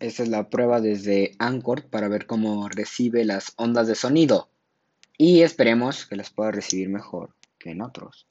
Esta es la prueba desde Anchor para ver cómo recibe las ondas de sonido. Y esperemos que las pueda recibir mejor que en otros.